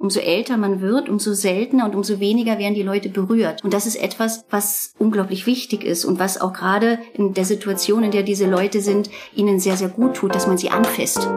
Umso älter man wird, umso seltener und umso weniger werden die Leute berührt. Und das ist etwas, was unglaublich wichtig ist und was auch gerade in der Situation, in der diese Leute sind, ihnen sehr, sehr gut tut, dass man sie anfasst.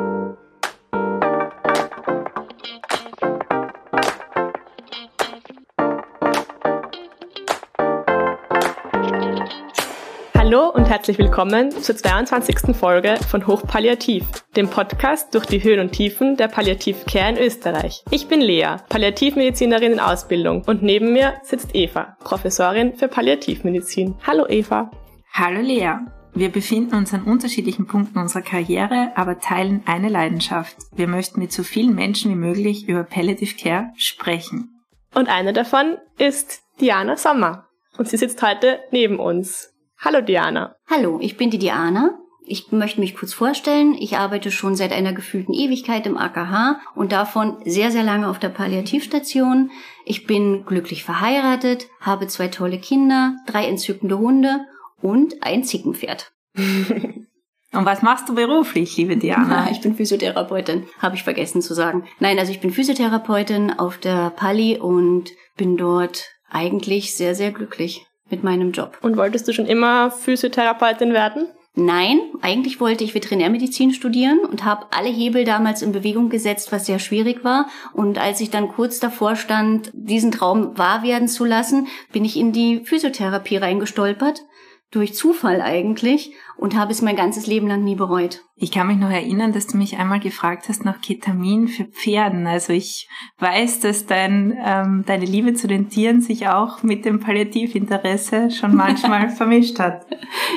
Hallo und herzlich willkommen zur 22. Folge von Hochpalliativ, dem Podcast durch die Höhen und Tiefen der Palliativcare in Österreich. Ich bin Lea, Palliativmedizinerin in Ausbildung und neben mir sitzt Eva, Professorin für Palliativmedizin. Hallo Eva. Hallo Lea. Wir befinden uns an unterschiedlichen Punkten unserer Karriere, aber teilen eine Leidenschaft. Wir möchten mit so vielen Menschen wie möglich über Palliative Care sprechen. Und eine davon ist Diana Sommer. Und sie sitzt heute neben uns. Hallo Diana. Hallo, ich bin die Diana. Ich möchte mich kurz vorstellen. Ich arbeite schon seit einer gefühlten Ewigkeit im AKH und davon sehr, sehr lange auf der Palliativstation. Ich bin glücklich verheiratet, habe zwei tolle Kinder, drei entzückende Hunde und ein Zickenpferd. Und was machst du beruflich, liebe Diana? ich bin Physiotherapeutin, habe ich vergessen zu sagen. Nein, also ich bin Physiotherapeutin auf der Pali und bin dort eigentlich sehr, sehr glücklich mit meinem Job. Und wolltest du schon immer Physiotherapeutin werden? Nein, eigentlich wollte ich Veterinärmedizin studieren und habe alle Hebel damals in Bewegung gesetzt, was sehr schwierig war. Und als ich dann kurz davor stand, diesen Traum wahr werden zu lassen, bin ich in die Physiotherapie reingestolpert durch Zufall eigentlich und habe es mein ganzes Leben lang nie bereut. Ich kann mich noch erinnern, dass du mich einmal gefragt hast nach Ketamin für Pferden. Also ich weiß, dass dein, ähm, deine Liebe zu den Tieren sich auch mit dem Palliativinteresse schon manchmal vermischt hat.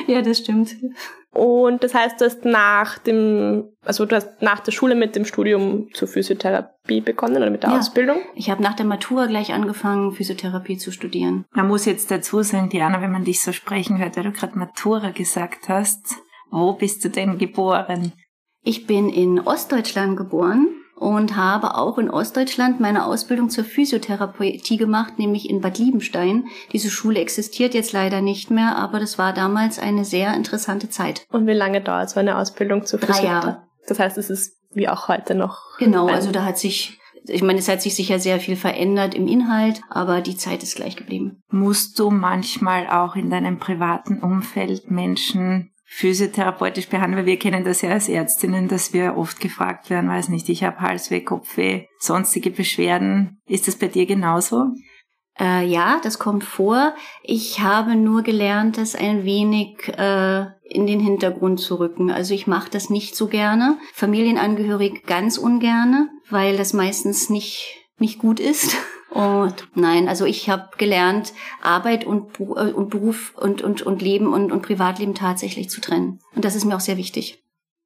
Ja, das stimmt. Und das heißt, du hast nach dem, also du hast nach der Schule mit dem Studium zur Physiotherapie begonnen oder mit der ja, Ausbildung? Ich habe nach der Matura gleich angefangen, Physiotherapie zu studieren. Man muss jetzt dazu sagen, Diana, wenn man dich so sprechen hört, weil du gerade Matura gesagt hast, wo bist du denn geboren? Ich bin in Ostdeutschland geboren und habe auch in Ostdeutschland meine Ausbildung zur Physiotherapie gemacht, nämlich in Bad Liebenstein. Diese Schule existiert jetzt leider nicht mehr, aber das war damals eine sehr interessante Zeit. Und wie lange dauert so eine Ausbildung zur Physiotherapie? Drei Jahre. Das heißt, es ist wie auch heute noch. Genau, also da hat sich ich meine, es hat sich sicher sehr viel verändert im Inhalt, aber die Zeit ist gleich geblieben. Musst du manchmal auch in deinem privaten Umfeld Menschen physiotherapeutisch behandeln, weil wir kennen das ja als Ärztinnen, dass wir oft gefragt werden, weiß nicht, ich habe Halsweh, Kopfweh, sonstige Beschwerden. Ist das bei dir genauso? Äh, ja, das kommt vor. Ich habe nur gelernt, das ein wenig äh, in den Hintergrund zu rücken. Also ich mache das nicht so gerne. Familienangehörig ganz ungerne, weil das meistens nicht nicht gut ist. Und nein, also ich habe gelernt, Arbeit und, äh, und Beruf und, und, und Leben und, und Privatleben tatsächlich zu trennen. Und das ist mir auch sehr wichtig.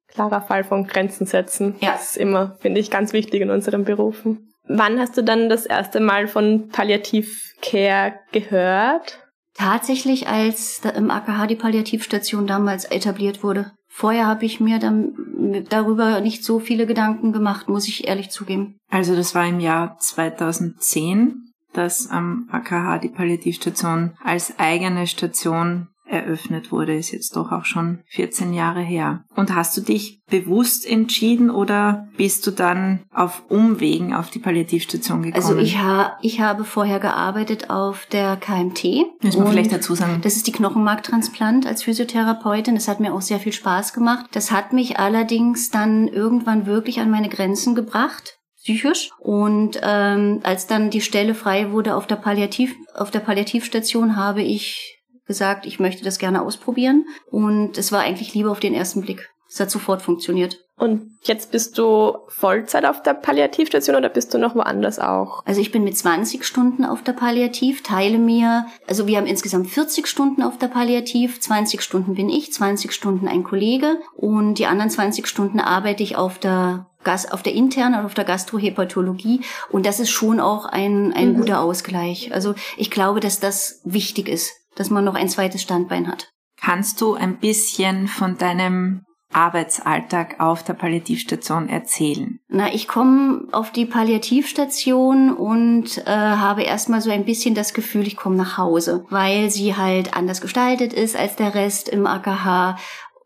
Klarer Fall von Grenzen setzen. Ja. Das ist immer, finde ich, ganz wichtig in unseren Berufen. Wann hast du dann das erste Mal von Palliativcare gehört? Tatsächlich, als im AKH die Palliativstation damals etabliert wurde. Vorher habe ich mir dann darüber nicht so viele Gedanken gemacht, muss ich ehrlich zugeben. Also das war im Jahr 2010, dass am AKH die Palliativstation als eigene Station eröffnet wurde, ist jetzt doch auch schon 14 Jahre her. Und hast du dich bewusst entschieden oder bist du dann auf Umwegen auf die Palliativstation gekommen? Also ich, ha ich habe vorher gearbeitet auf der KMT. Müssen wir vielleicht dazu sagen. Das ist die Knochenmarktransplant als Physiotherapeutin. Das hat mir auch sehr viel Spaß gemacht. Das hat mich allerdings dann irgendwann wirklich an meine Grenzen gebracht psychisch. Und ähm, als dann die Stelle frei wurde auf der Palliativ, auf der Palliativstation, habe ich gesagt, ich möchte das gerne ausprobieren. Und es war eigentlich Liebe auf den ersten Blick. Es hat sofort funktioniert. Und jetzt bist du Vollzeit auf der Palliativstation oder bist du noch woanders auch? Also ich bin mit 20 Stunden auf der Palliativ, teile mir, also wir haben insgesamt 40 Stunden auf der Palliativ, 20 Stunden bin ich, 20 Stunden ein Kollege und die anderen 20 Stunden arbeite ich auf der Gas, auf der internen und auf der Gastrohepatologie. Und das ist schon auch ein, ein mhm. guter Ausgleich. Also ich glaube, dass das wichtig ist dass man noch ein zweites Standbein hat. Kannst du ein bisschen von deinem Arbeitsalltag auf der Palliativstation erzählen? Na, ich komme auf die Palliativstation und äh, habe erstmal so ein bisschen das Gefühl, ich komme nach Hause, weil sie halt anders gestaltet ist als der Rest im AKH.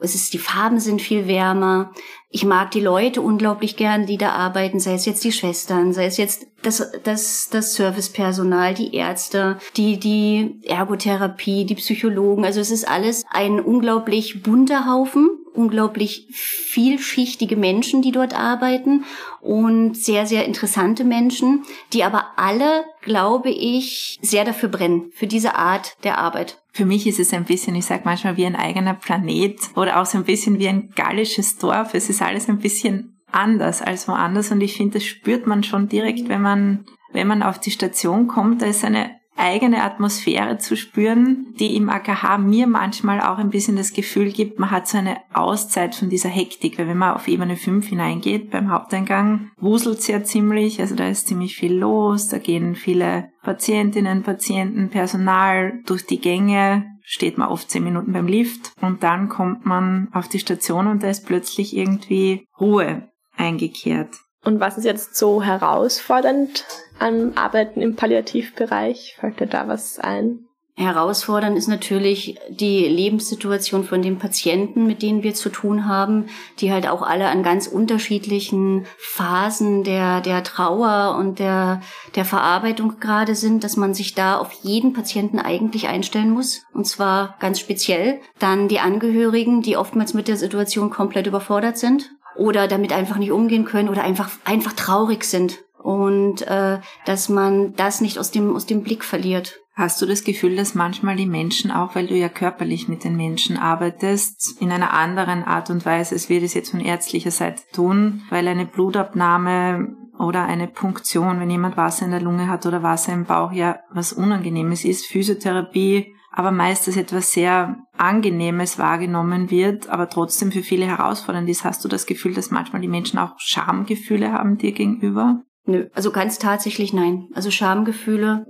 Es ist, die Farben sind viel wärmer. Ich mag die Leute unglaublich gern, die da arbeiten, sei es jetzt die Schwestern, sei es jetzt das, das, das Servicepersonal, die Ärzte, die, die Ergotherapie, die Psychologen. Also es ist alles ein unglaublich bunter Haufen, unglaublich vielschichtige Menschen, die dort arbeiten und sehr, sehr interessante Menschen, die aber alle, glaube ich, sehr dafür brennen, für diese Art der Arbeit. Für mich ist es ein bisschen, ich sag manchmal, wie ein eigener Planet oder auch so ein bisschen wie ein gallisches Dorf. Es ist alles ein bisschen anders als woanders und ich finde, das spürt man schon direkt, wenn man, wenn man auf die Station kommt. Da ist eine eigene Atmosphäre zu spüren, die im AKH mir manchmal auch ein bisschen das Gefühl gibt, man hat so eine Auszeit von dieser Hektik, weil wenn man auf Ebene 5 hineingeht beim Haupteingang, wuselt es ja ziemlich, also da ist ziemlich viel los, da gehen viele Patientinnen, Patienten, Personal durch die Gänge, steht man oft zehn Minuten beim Lift und dann kommt man auf die Station und da ist plötzlich irgendwie Ruhe eingekehrt. Und was ist jetzt so herausfordernd am Arbeiten im Palliativbereich? Fällt dir da was ein? Herausfordernd ist natürlich die Lebenssituation von den Patienten, mit denen wir zu tun haben, die halt auch alle an ganz unterschiedlichen Phasen der, der Trauer und der, der Verarbeitung gerade sind, dass man sich da auf jeden Patienten eigentlich einstellen muss. Und zwar ganz speziell. Dann die Angehörigen, die oftmals mit der Situation komplett überfordert sind oder damit einfach nicht umgehen können oder einfach einfach traurig sind und äh, dass man das nicht aus dem aus dem Blick verliert. Hast du das Gefühl, dass manchmal die Menschen, auch weil du ja körperlich mit den Menschen arbeitest, in einer anderen Art und Weise, als wir das jetzt von ärztlicher Seite tun, weil eine Blutabnahme oder eine Punktion, wenn jemand Wasser in der Lunge hat oder Wasser im Bauch, ja was Unangenehmes ist, Physiotherapie aber meist als etwas sehr Angenehmes wahrgenommen wird, aber trotzdem für viele herausfordernd ist. Hast du das Gefühl, dass manchmal die Menschen auch Schamgefühle haben dir gegenüber? Nö, also ganz tatsächlich nein. Also Schamgefühle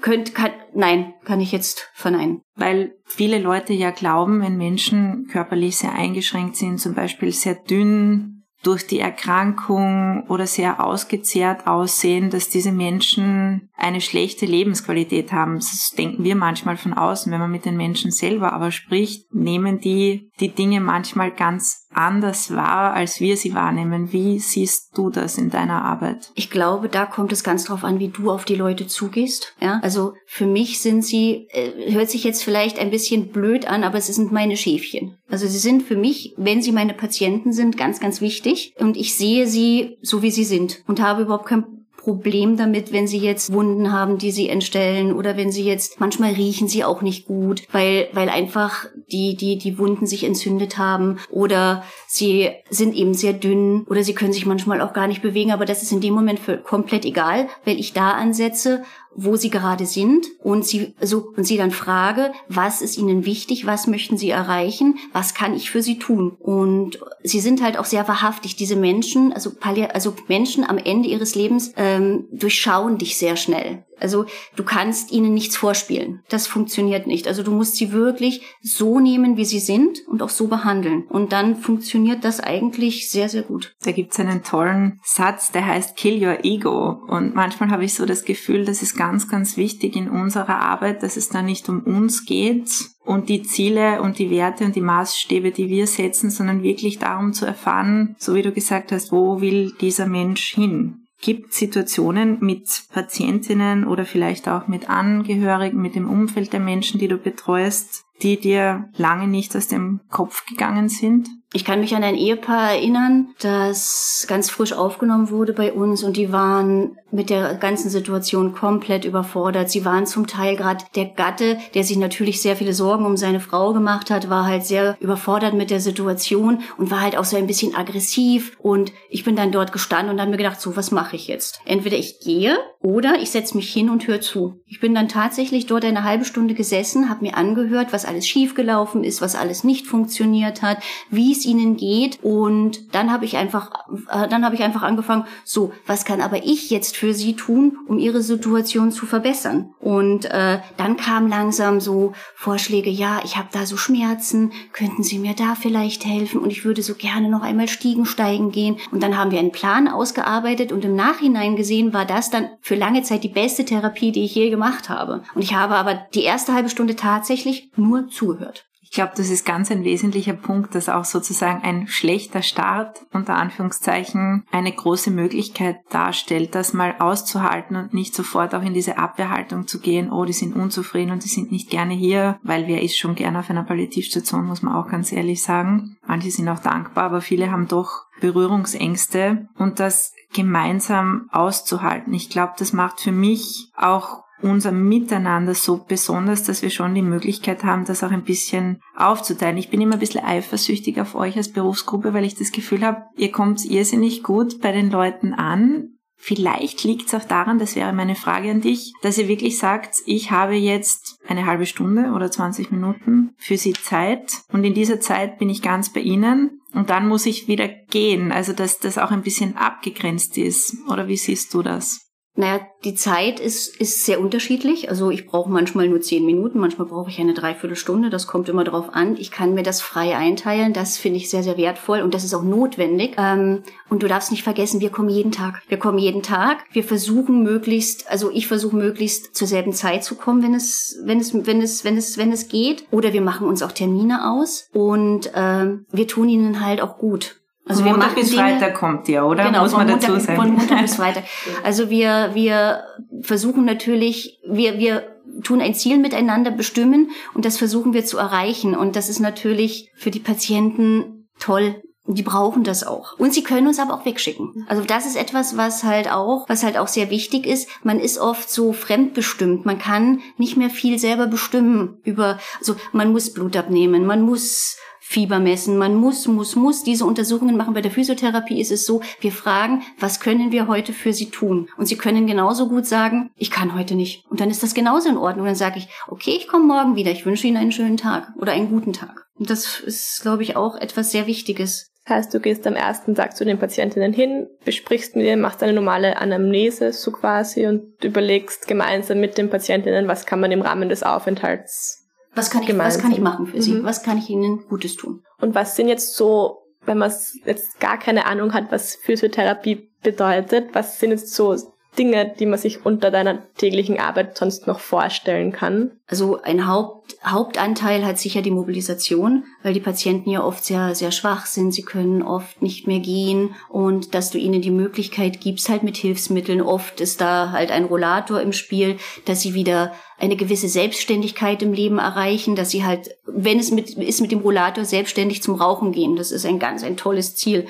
könnt, kann, nein, kann ich jetzt verneinen. Weil viele Leute ja glauben, wenn Menschen körperlich sehr eingeschränkt sind, zum Beispiel sehr dünn, durch die Erkrankung oder sehr ausgezehrt aussehen, dass diese Menschen eine schlechte Lebensqualität haben. Das denken wir manchmal von außen, wenn man mit den Menschen selber aber spricht, nehmen die die Dinge manchmal ganz anders wahr, als wir sie wahrnehmen. Wie siehst du das in deiner Arbeit? Ich glaube, da kommt es ganz drauf an, wie du auf die Leute zugehst. Ja, also für mich sind sie, äh, hört sich jetzt vielleicht ein bisschen blöd an, aber sie sind meine Schäfchen. Also sie sind für mich, wenn sie meine Patienten sind, ganz, ganz wichtig. Und ich sehe sie so, wie sie sind und habe überhaupt kein Problem damit, wenn sie jetzt Wunden haben, die sie entstellen oder wenn sie jetzt, manchmal riechen sie auch nicht gut, weil, weil einfach die, die, die Wunden sich entzündet haben oder sie sind eben sehr dünn oder sie können sich manchmal auch gar nicht bewegen, aber das ist in dem Moment für komplett egal, weil ich da ansetze wo sie gerade sind und sie so und sie dann frage, was ist ihnen wichtig, was möchten sie erreichen, was kann ich für sie tun? Und sie sind halt auch sehr wahrhaftig. Diese Menschen, also also Menschen am Ende ihres Lebens ähm, durchschauen dich sehr schnell. Also du kannst ihnen nichts vorspielen. Das funktioniert nicht. Also du musst sie wirklich so nehmen, wie sie sind und auch so behandeln. Und dann funktioniert das eigentlich sehr, sehr gut. Da gibt's einen tollen Satz, der heißt Kill Your Ego. Und manchmal habe ich so das Gefühl, das ist ganz, ganz wichtig in unserer Arbeit, dass es da nicht um uns geht und die Ziele und die Werte und die Maßstäbe, die wir setzen, sondern wirklich darum zu erfahren, so wie du gesagt hast, wo will dieser Mensch hin? Gibt Situationen mit Patientinnen oder vielleicht auch mit Angehörigen, mit dem Umfeld der Menschen, die du betreust, die dir lange nicht aus dem Kopf gegangen sind? Ich kann mich an ein Ehepaar erinnern, das ganz frisch aufgenommen wurde bei uns und die waren mit der ganzen Situation komplett überfordert. Sie waren zum Teil gerade der Gatte, der sich natürlich sehr viele Sorgen um seine Frau gemacht hat, war halt sehr überfordert mit der Situation und war halt auch so ein bisschen aggressiv und ich bin dann dort gestanden und habe mir gedacht, so was mache ich jetzt? Entweder ich gehe oder ich setze mich hin und höre zu. Ich bin dann tatsächlich dort eine halbe Stunde gesessen, habe mir angehört, was alles schiefgelaufen ist, was alles nicht funktioniert hat, wie es ihnen geht und dann habe ich einfach äh, dann habe ich einfach angefangen, so, was kann aber ich jetzt für sie tun, um ihre Situation zu verbessern? Und äh, dann kam langsam so Vorschläge, ja, ich habe da so Schmerzen, könnten Sie mir da vielleicht helfen und ich würde so gerne noch einmal Stiegen steigen gehen und dann haben wir einen Plan ausgearbeitet und im Nachhinein gesehen war das dann für lange Zeit die beste Therapie, die ich je gemacht habe. Und ich habe aber die erste halbe Stunde tatsächlich nur zugehört glaube, das ist ganz ein wesentlicher Punkt, dass auch sozusagen ein schlechter Start unter Anführungszeichen eine große Möglichkeit darstellt, das mal auszuhalten und nicht sofort auch in diese Abwehrhaltung zu gehen, oh, die sind unzufrieden und die sind nicht gerne hier, weil wer ist schon gerne auf einer Palliativstation, muss man auch ganz ehrlich sagen. Manche sind auch dankbar, aber viele haben doch Berührungsängste und das gemeinsam auszuhalten. Ich glaube, das macht für mich auch unser Miteinander so besonders, dass wir schon die Möglichkeit haben, das auch ein bisschen aufzuteilen. Ich bin immer ein bisschen eifersüchtig auf euch als Berufsgruppe, weil ich das Gefühl habe, ihr kommt irrsinnig gut bei den Leuten an. Vielleicht liegt es auch daran, das wäre meine Frage an dich, dass ihr wirklich sagt, ich habe jetzt eine halbe Stunde oder 20 Minuten für sie Zeit und in dieser Zeit bin ich ganz bei Ihnen und dann muss ich wieder gehen. Also dass das auch ein bisschen abgegrenzt ist. Oder wie siehst du das? Naja, die Zeit ist, ist sehr unterschiedlich. Also ich brauche manchmal nur zehn Minuten, manchmal brauche ich eine Dreiviertelstunde. Das kommt immer darauf an. Ich kann mir das frei einteilen. Das finde ich sehr, sehr wertvoll und das ist auch notwendig. Ähm, und du darfst nicht vergessen, wir kommen jeden Tag. Wir kommen jeden Tag. Wir versuchen möglichst, also ich versuche möglichst zur selben Zeit zu kommen, wenn es, wenn es, wenn es, wenn es, wenn es geht. Oder wir machen uns auch Termine aus und ähm, wir tun ihnen halt auch gut. Also von Montag bis Dinge, Freitag kommt ihr, oder? Genau, Muss man Montag, dazu sagen. Von Montag bis Freitag. Also wir, wir versuchen natürlich, wir, wir tun ein Ziel miteinander bestimmen und das versuchen wir zu erreichen. Und das ist natürlich für die Patienten toll. Die brauchen das auch. Und sie können uns aber auch wegschicken. Also das ist etwas, was halt auch, was halt auch sehr wichtig ist. Man ist oft so fremdbestimmt. Man kann nicht mehr viel selber bestimmen über, also man muss Blut abnehmen, man muss Fieber messen. Man muss, muss, muss diese Untersuchungen machen. Bei der Physiotherapie ist es so, wir fragen, was können wir heute für Sie tun? Und Sie können genauso gut sagen, ich kann heute nicht. Und dann ist das genauso in Ordnung. Dann sage ich, okay, ich komme morgen wieder. Ich wünsche Ihnen einen schönen Tag oder einen guten Tag. Und das ist, glaube ich, auch etwas sehr Wichtiges. Das heißt, du gehst am ersten Tag zu den Patientinnen hin, besprichst mit ihnen, machst eine normale Anamnese so quasi und überlegst gemeinsam mit den Patientinnen, was kann man im Rahmen des Aufenthalts was kann ich, was kann ich machen für Sie? Mhm. Was kann ich Ihnen Gutes tun? Und was sind jetzt so, wenn man jetzt gar keine Ahnung hat, was Physiotherapie bedeutet, was sind jetzt so Dinge, die man sich unter deiner täglichen Arbeit sonst noch vorstellen kann? Also ein Haupt, Hauptanteil hat sicher die Mobilisation, weil die Patienten ja oft sehr, sehr schwach sind. Sie können oft nicht mehr gehen und dass du ihnen die Möglichkeit gibst, halt mit Hilfsmitteln. Oft ist da halt ein Rollator im Spiel, dass sie wieder eine gewisse Selbstständigkeit im Leben erreichen, dass sie halt, wenn es mit, ist, mit dem Rollator selbstständig zum Rauchen gehen. Das ist ein ganz, ein tolles Ziel.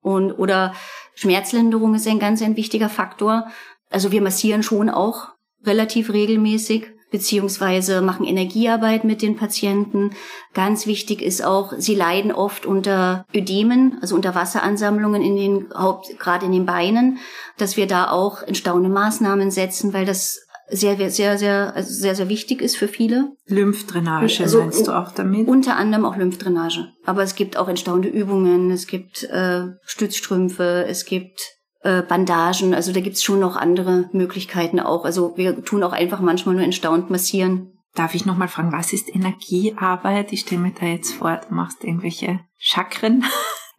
Und, oder Schmerzlinderung ist ein ganz, ein wichtiger Faktor. Also wir massieren schon auch relativ regelmäßig beziehungsweise machen Energiearbeit mit den Patienten. Ganz wichtig ist auch, sie leiden oft unter Ödemen, also unter Wasseransammlungen in den Haupt, gerade in den Beinen, dass wir da auch entstauende Maßnahmen setzen, weil das sehr, sehr, sehr, also sehr, sehr wichtig ist für viele. Lymphdrainage also, meinst du auch damit? Unter anderem auch Lymphdrainage. Aber es gibt auch entstaunende Übungen, es gibt äh, Stützstrümpfe, es gibt äh, Bandagen, also da gibt's schon noch andere Möglichkeiten auch. Also wir tun auch einfach manchmal nur entstaunt massieren. Darf ich nochmal fragen, was ist Energiearbeit? Ich stelle mir da jetzt vor, du machst irgendwelche Chakren.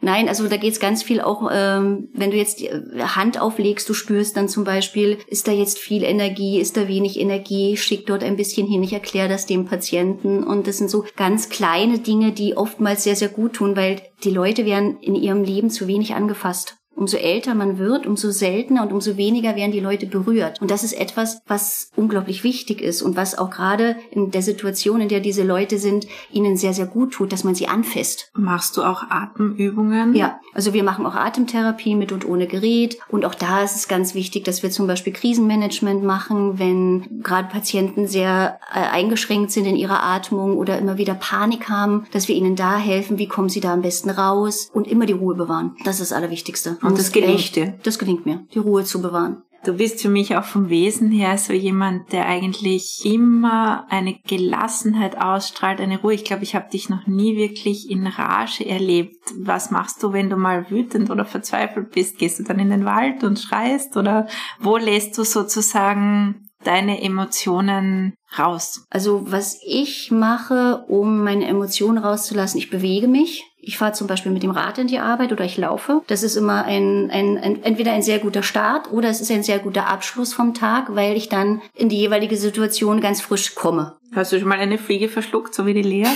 Nein, also da geht's ganz viel auch, ähm, wenn du jetzt die Hand auflegst, du spürst dann zum Beispiel, ist da jetzt viel Energie, ist da wenig Energie, schick dort ein bisschen hin, ich erkläre das dem Patienten. Und das sind so ganz kleine Dinge, die oftmals sehr, sehr gut tun, weil die Leute werden in ihrem Leben zu wenig angefasst. Umso älter man wird, umso seltener und umso weniger werden die Leute berührt. Und das ist etwas, was unglaublich wichtig ist und was auch gerade in der Situation, in der diese Leute sind, ihnen sehr, sehr gut tut, dass man sie anfasst. Machst du auch Atemübungen? Ja, also wir machen auch Atemtherapie mit und ohne Gerät. Und auch da ist es ganz wichtig, dass wir zum Beispiel Krisenmanagement machen, wenn gerade Patienten sehr äh, eingeschränkt sind in ihrer Atmung oder immer wieder Panik haben, dass wir ihnen da helfen, wie kommen sie da am besten raus und immer die Ruhe bewahren. Das ist das Allerwichtigste. Und das gelingt dir? Das gelingt mir, die Ruhe zu bewahren. Du bist für mich auch vom Wesen her so jemand, der eigentlich immer eine Gelassenheit ausstrahlt, eine Ruhe. Ich glaube, ich habe dich noch nie wirklich in Rage erlebt. Was machst du, wenn du mal wütend oder verzweifelt bist? Gehst du dann in den Wald und schreist oder wo lässt du sozusagen deine Emotionen raus? Also was ich mache, um meine Emotionen rauszulassen, ich bewege mich Ich fahre zum Beispiel mit dem Rad in die Arbeit oder ich laufe. Das ist immer ein, ein, ein, entweder ein sehr guter Start oder es ist ein sehr guter Abschluss vom Tag, weil ich dann in die jeweilige Situation ganz frisch komme. Hast du schon mal eine Fliege verschluckt, so wie die Lea?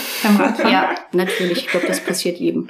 Ja, natürlich. Ich glaube, das passiert jedem.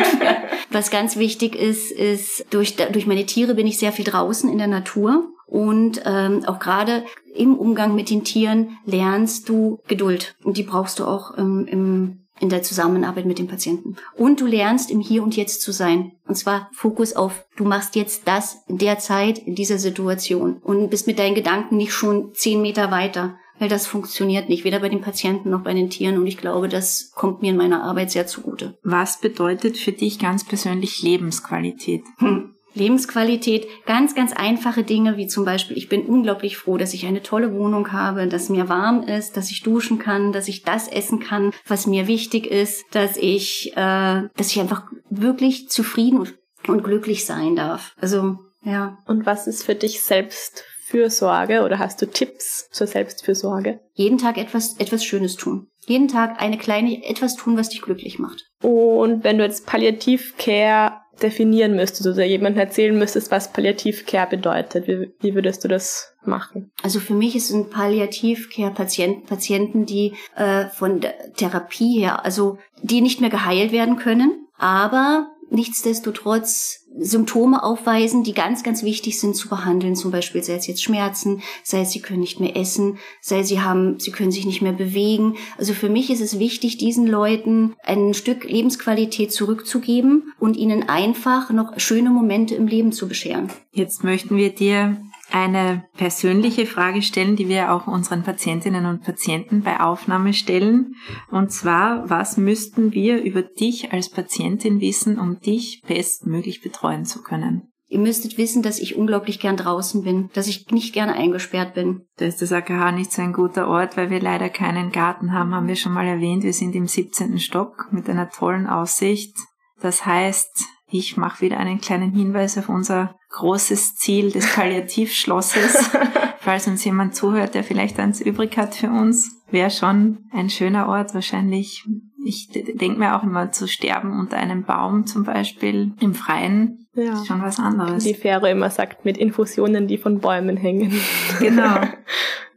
Was ganz wichtig ist, ist, durch, durch meine Tiere bin ich sehr viel draußen in der Natur. Und ähm, auch gerade im Umgang mit den Tieren lernst du Geduld. Und die brauchst du auch ähm, im, in der Zusammenarbeit mit dem Patienten. Und du lernst im Hier und Jetzt zu sein. Und zwar Fokus auf, du machst jetzt das in der Zeit, in dieser Situation. Und bist mit deinen Gedanken nicht schon zehn Meter weiter. Weil das funktioniert nicht, weder bei den Patienten noch bei den Tieren. Und ich glaube, das kommt mir in meiner Arbeit sehr zugute. Was bedeutet für dich ganz persönlich Lebensqualität? Hm. Lebensqualität, ganz, ganz einfache Dinge, wie zum Beispiel, ich bin unglaublich froh, dass ich eine tolle Wohnung habe, dass mir warm ist, dass ich duschen kann, dass ich das essen kann, was mir wichtig ist, dass ich, äh, dass ich einfach wirklich zufrieden und, und glücklich sein darf. Also, ja. Und was ist für dich Selbstfürsorge oder hast du Tipps zur Selbstfürsorge? Jeden Tag etwas, etwas Schönes tun. Jeden Tag eine kleine, etwas tun, was dich glücklich macht. Und wenn du jetzt Palliativcare definieren müsstest oder jemandem erzählen müsstest, was Palliativcare bedeutet, wie, wie würdest du das machen? Also für mich sind Palliativcare Patienten, Patienten, die äh, von der Therapie her, also die nicht mehr geheilt werden können, aber nichtsdestotrotz Symptome aufweisen, die ganz, ganz wichtig sind zu behandeln. Zum Beispiel sei es jetzt Schmerzen, sei es sie können nicht mehr essen, sei sie haben, sie können sich nicht mehr bewegen. Also für mich ist es wichtig, diesen Leuten ein Stück Lebensqualität zurückzugeben und ihnen einfach noch schöne Momente im Leben zu bescheren. Jetzt möchten wir dir eine persönliche Frage stellen, die wir auch unseren Patientinnen und Patienten bei Aufnahme stellen. Und zwar, was müssten wir über dich als Patientin wissen, um dich bestmöglich betreuen zu können? Ihr müsstet wissen, dass ich unglaublich gern draußen bin, dass ich nicht gerne eingesperrt bin. Da ist das AKH nicht so ein guter Ort, weil wir leider keinen Garten haben, haben wir schon mal erwähnt. Wir sind im 17. Stock mit einer tollen Aussicht. Das heißt, ich mache wieder einen kleinen Hinweis auf unser großes Ziel des Palliativschlosses. Falls uns jemand zuhört, der vielleicht eins übrig hat für uns, wäre schon ein schöner Ort wahrscheinlich. Ich denke mir auch immer zu sterben unter einem Baum zum Beispiel im Freien. Ja. Ist schon was anderes. Die Fähre immer sagt, mit Infusionen, die von Bäumen hängen. Genau.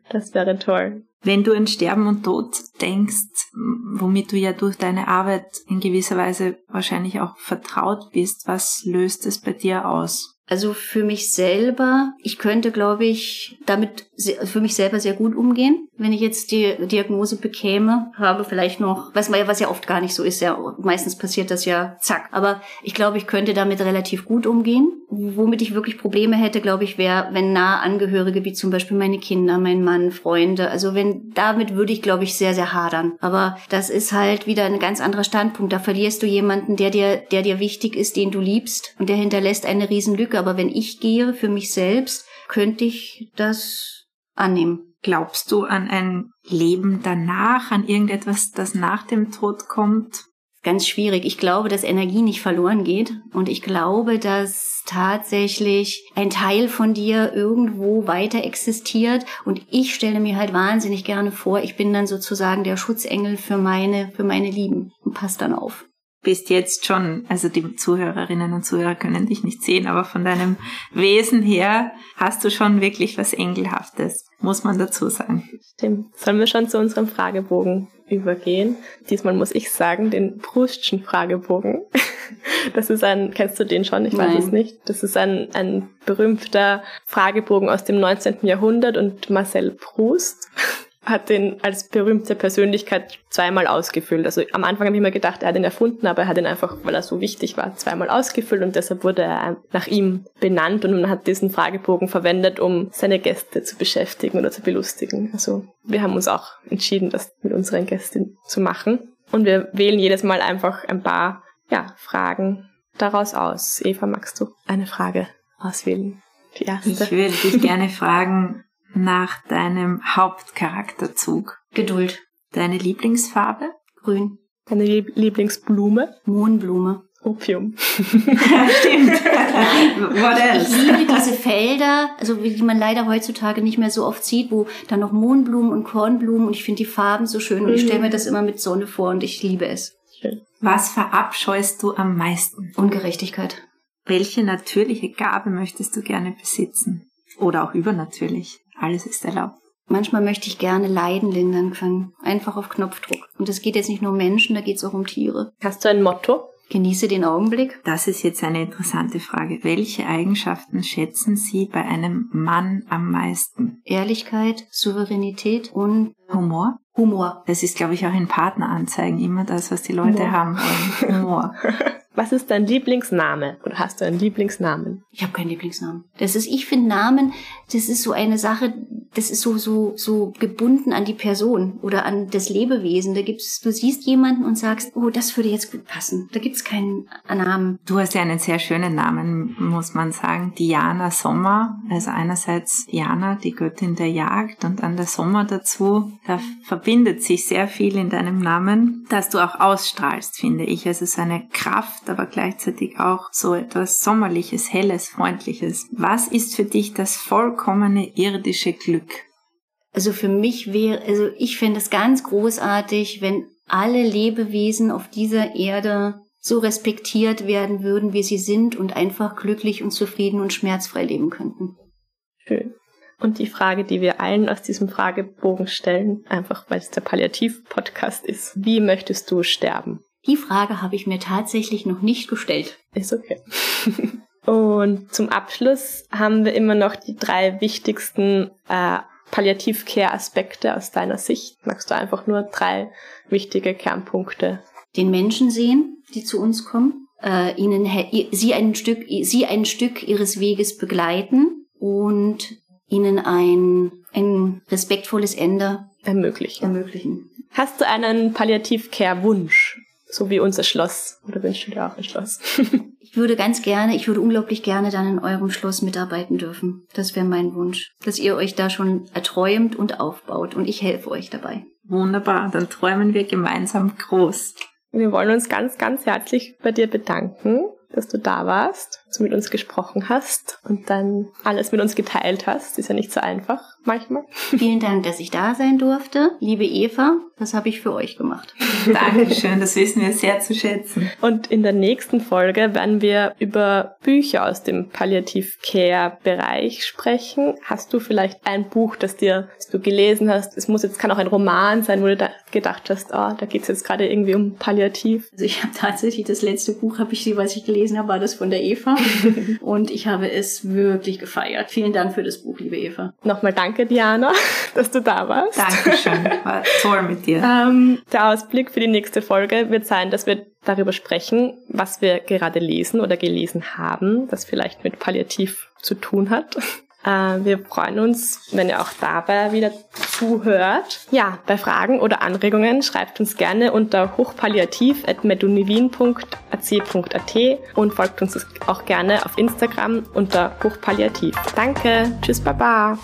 Das wäre toll. Wenn du an Sterben und Tod denkst, womit du ja durch deine Arbeit in gewisser Weise wahrscheinlich auch vertraut bist, was löst es bei dir aus? Also für mich selber, ich könnte, glaube ich, damit für mich selber sehr gut umgehen. Wenn ich jetzt die Diagnose bekäme, habe vielleicht noch, was, was ja oft gar nicht so ist, ja, meistens passiert das ja zack. Aber ich glaube, ich könnte damit relativ gut umgehen. Womit ich wirklich Probleme hätte, glaube ich, wäre, wenn nahe Angehörige, wie zum Beispiel meine Kinder, mein Mann, Freunde, also wenn, damit würde ich, glaube ich, sehr, sehr hadern. Aber das ist halt wieder ein ganz anderer Standpunkt. Da verlierst du jemanden, der dir, der dir wichtig ist, den du liebst und der hinterlässt eine Riesenlücke. Aber wenn ich gehe für mich selbst, könnte ich das annehmen. Glaubst du an ein Leben danach, an irgendetwas, das nach dem Tod kommt? Ganz schwierig. Ich glaube, dass Energie nicht verloren geht. Und ich glaube, dass tatsächlich ein Teil von dir irgendwo weiter existiert. Und ich stelle mir halt wahnsinnig gerne vor, ich bin dann sozusagen der Schutzengel für meine, für meine Lieben. Und passt dann auf bist jetzt schon, also die Zuhörerinnen und Zuhörer können dich nicht sehen, aber von deinem Wesen her hast du schon wirklich was Engelhaftes, muss man dazu sagen. Stimmt. Sollen wir schon zu unserem Fragebogen übergehen? Diesmal muss ich sagen, den Proustschen Fragebogen. Das ist ein, kennst du den schon? Ich Nein. weiß es nicht. Das ist ein, ein berühmter Fragebogen aus dem 19. Jahrhundert und Marcel Proust hat den als berühmte Persönlichkeit zweimal ausgefüllt. Also am Anfang habe ich mir gedacht, er hat ihn erfunden, aber er hat ihn einfach, weil er so wichtig war, zweimal ausgefüllt und deshalb wurde er nach ihm benannt und man hat diesen Fragebogen verwendet, um seine Gäste zu beschäftigen oder zu belustigen. Also wir haben uns auch entschieden, das mit unseren Gästen zu machen und wir wählen jedes Mal einfach ein paar ja, Fragen daraus aus. Eva, magst du eine Frage auswählen? Die erste. Ich würde dich gerne fragen, nach deinem Hauptcharakterzug. Geduld. Deine Lieblingsfarbe? Grün. Deine Lieblingsblume? Mohnblume. Opium. Stimmt. What else? Ich liebe diese Felder, also wie die man leider heutzutage nicht mehr so oft sieht, wo dann noch Mohnblumen und Kornblumen und ich finde die Farben so schön und ich stelle mir das immer mit Sonne vor und ich liebe es. Schön. Was verabscheust du am meisten? Ungerechtigkeit. Welche natürliche Gabe möchtest du gerne besitzen? Oder auch übernatürlich? Alles ist erlaubt. Manchmal möchte ich gerne Leiden lindern können. Einfach auf Knopfdruck. Und es geht jetzt nicht nur um Menschen, da geht es auch um Tiere. Hast du ein Motto? Genieße den Augenblick. Das ist jetzt eine interessante Frage. Welche Eigenschaften schätzen Sie bei einem Mann am meisten? Ehrlichkeit, Souveränität und Humor? Humor. Das ist, glaube ich, auch in Partneranzeigen immer das, was die Leute Humor. haben wollen. Humor. Was ist dein Lieblingsname? Oder hast du einen Lieblingsnamen? Ich habe keinen Lieblingsnamen. Das ist, ich finde Namen, das ist so eine Sache, das ist so so so gebunden an die Person oder an das Lebewesen. Da gibt's, du siehst jemanden und sagst, oh, das würde jetzt gut passen. Da gibt's keinen Namen. Du hast ja einen sehr schönen Namen, muss man sagen. Diana Sommer. Also einerseits Diana, die Göttin der Jagd und dann der Sommer dazu. Da verbindet sich sehr viel in deinem Namen, dass du auch ausstrahlst, finde ich. Also so eine Kraft, aber gleichzeitig auch so etwas Sommerliches, Helles, Freundliches. Was ist für dich das vollkommene irdische Glück? Also für mich wäre, also ich fände es ganz großartig, wenn alle Lebewesen auf dieser Erde so respektiert werden würden, wie sie sind und einfach glücklich und zufrieden und schmerzfrei leben könnten. Schön. Und die Frage, die wir allen aus diesem Fragebogen stellen, einfach weil es der Palliativ-Podcast ist. Wie möchtest du sterben? Die Frage habe ich mir tatsächlich noch nicht gestellt. Ist okay. Und zum Abschluss haben wir immer noch die drei wichtigsten äh, Palliativ-Care-Aspekte aus deiner Sicht. Magst du einfach nur drei wichtige Kernpunkte? Den Menschen sehen, die zu uns kommen, äh, ihnen sie ein Stück, sie ein Stück ihres Weges begleiten und ihnen ein, ein respektvolles Ende Ermöglichen. ermöglichen. Hast du einen Palliativ-Care-Wunsch? So wie unser Schloss. Oder wünschst du dir auch ein Schloss? Ich würde ganz gerne, ich würde unglaublich gerne dann in eurem Schloss mitarbeiten dürfen. Das wäre mein Wunsch, dass ihr euch da schon erträumt und aufbaut und ich helfe euch dabei. Wunderbar, dann träumen wir gemeinsam groß. Wir wollen uns ganz, ganz herzlich bei dir bedanken, dass du da warst, dass du mit uns gesprochen hast und dann alles mit uns geteilt hast. Ist ja nicht so einfach manchmal. Vielen Dank, dass ich da sein durfte. Liebe Eva, das habe ich für euch gemacht. Dankeschön, das wissen wir sehr zu schätzen. Und in der nächsten Folge werden wir über Bücher aus dem Palliative Care Bereich sprechen. Hast du vielleicht ein Buch, das dir, das du gelesen hast? Es muss jetzt, kann auch ein Roman sein, wo du da gedacht hast, oh, da geht's jetzt gerade irgendwie um Palliativ. Also ich habe tatsächlich das letzte Buch, habe ich, was ich gelesen habe, war das von der Eva. und ich habe es wirklich gefeiert. Vielen Dank für das Buch, liebe Eva. Nochmal danke, Diana, dass du da warst. Dankeschön, war toll mit dir. Ähm, der Ausblick für die nächste Folge wird sein, dass wir darüber sprechen, was wir gerade lesen oder gelesen haben, das vielleicht mit Palliativ zu tun hat. Äh, wir freuen uns, wenn ihr auch dabei wieder zuhört. Ja, bei Fragen oder Anregungen schreibt uns gerne unter hochpalliativ.medunivin.ac.at und folgt uns auch gerne auf Instagram unter hochpalliativ. Danke, tschüss, baba.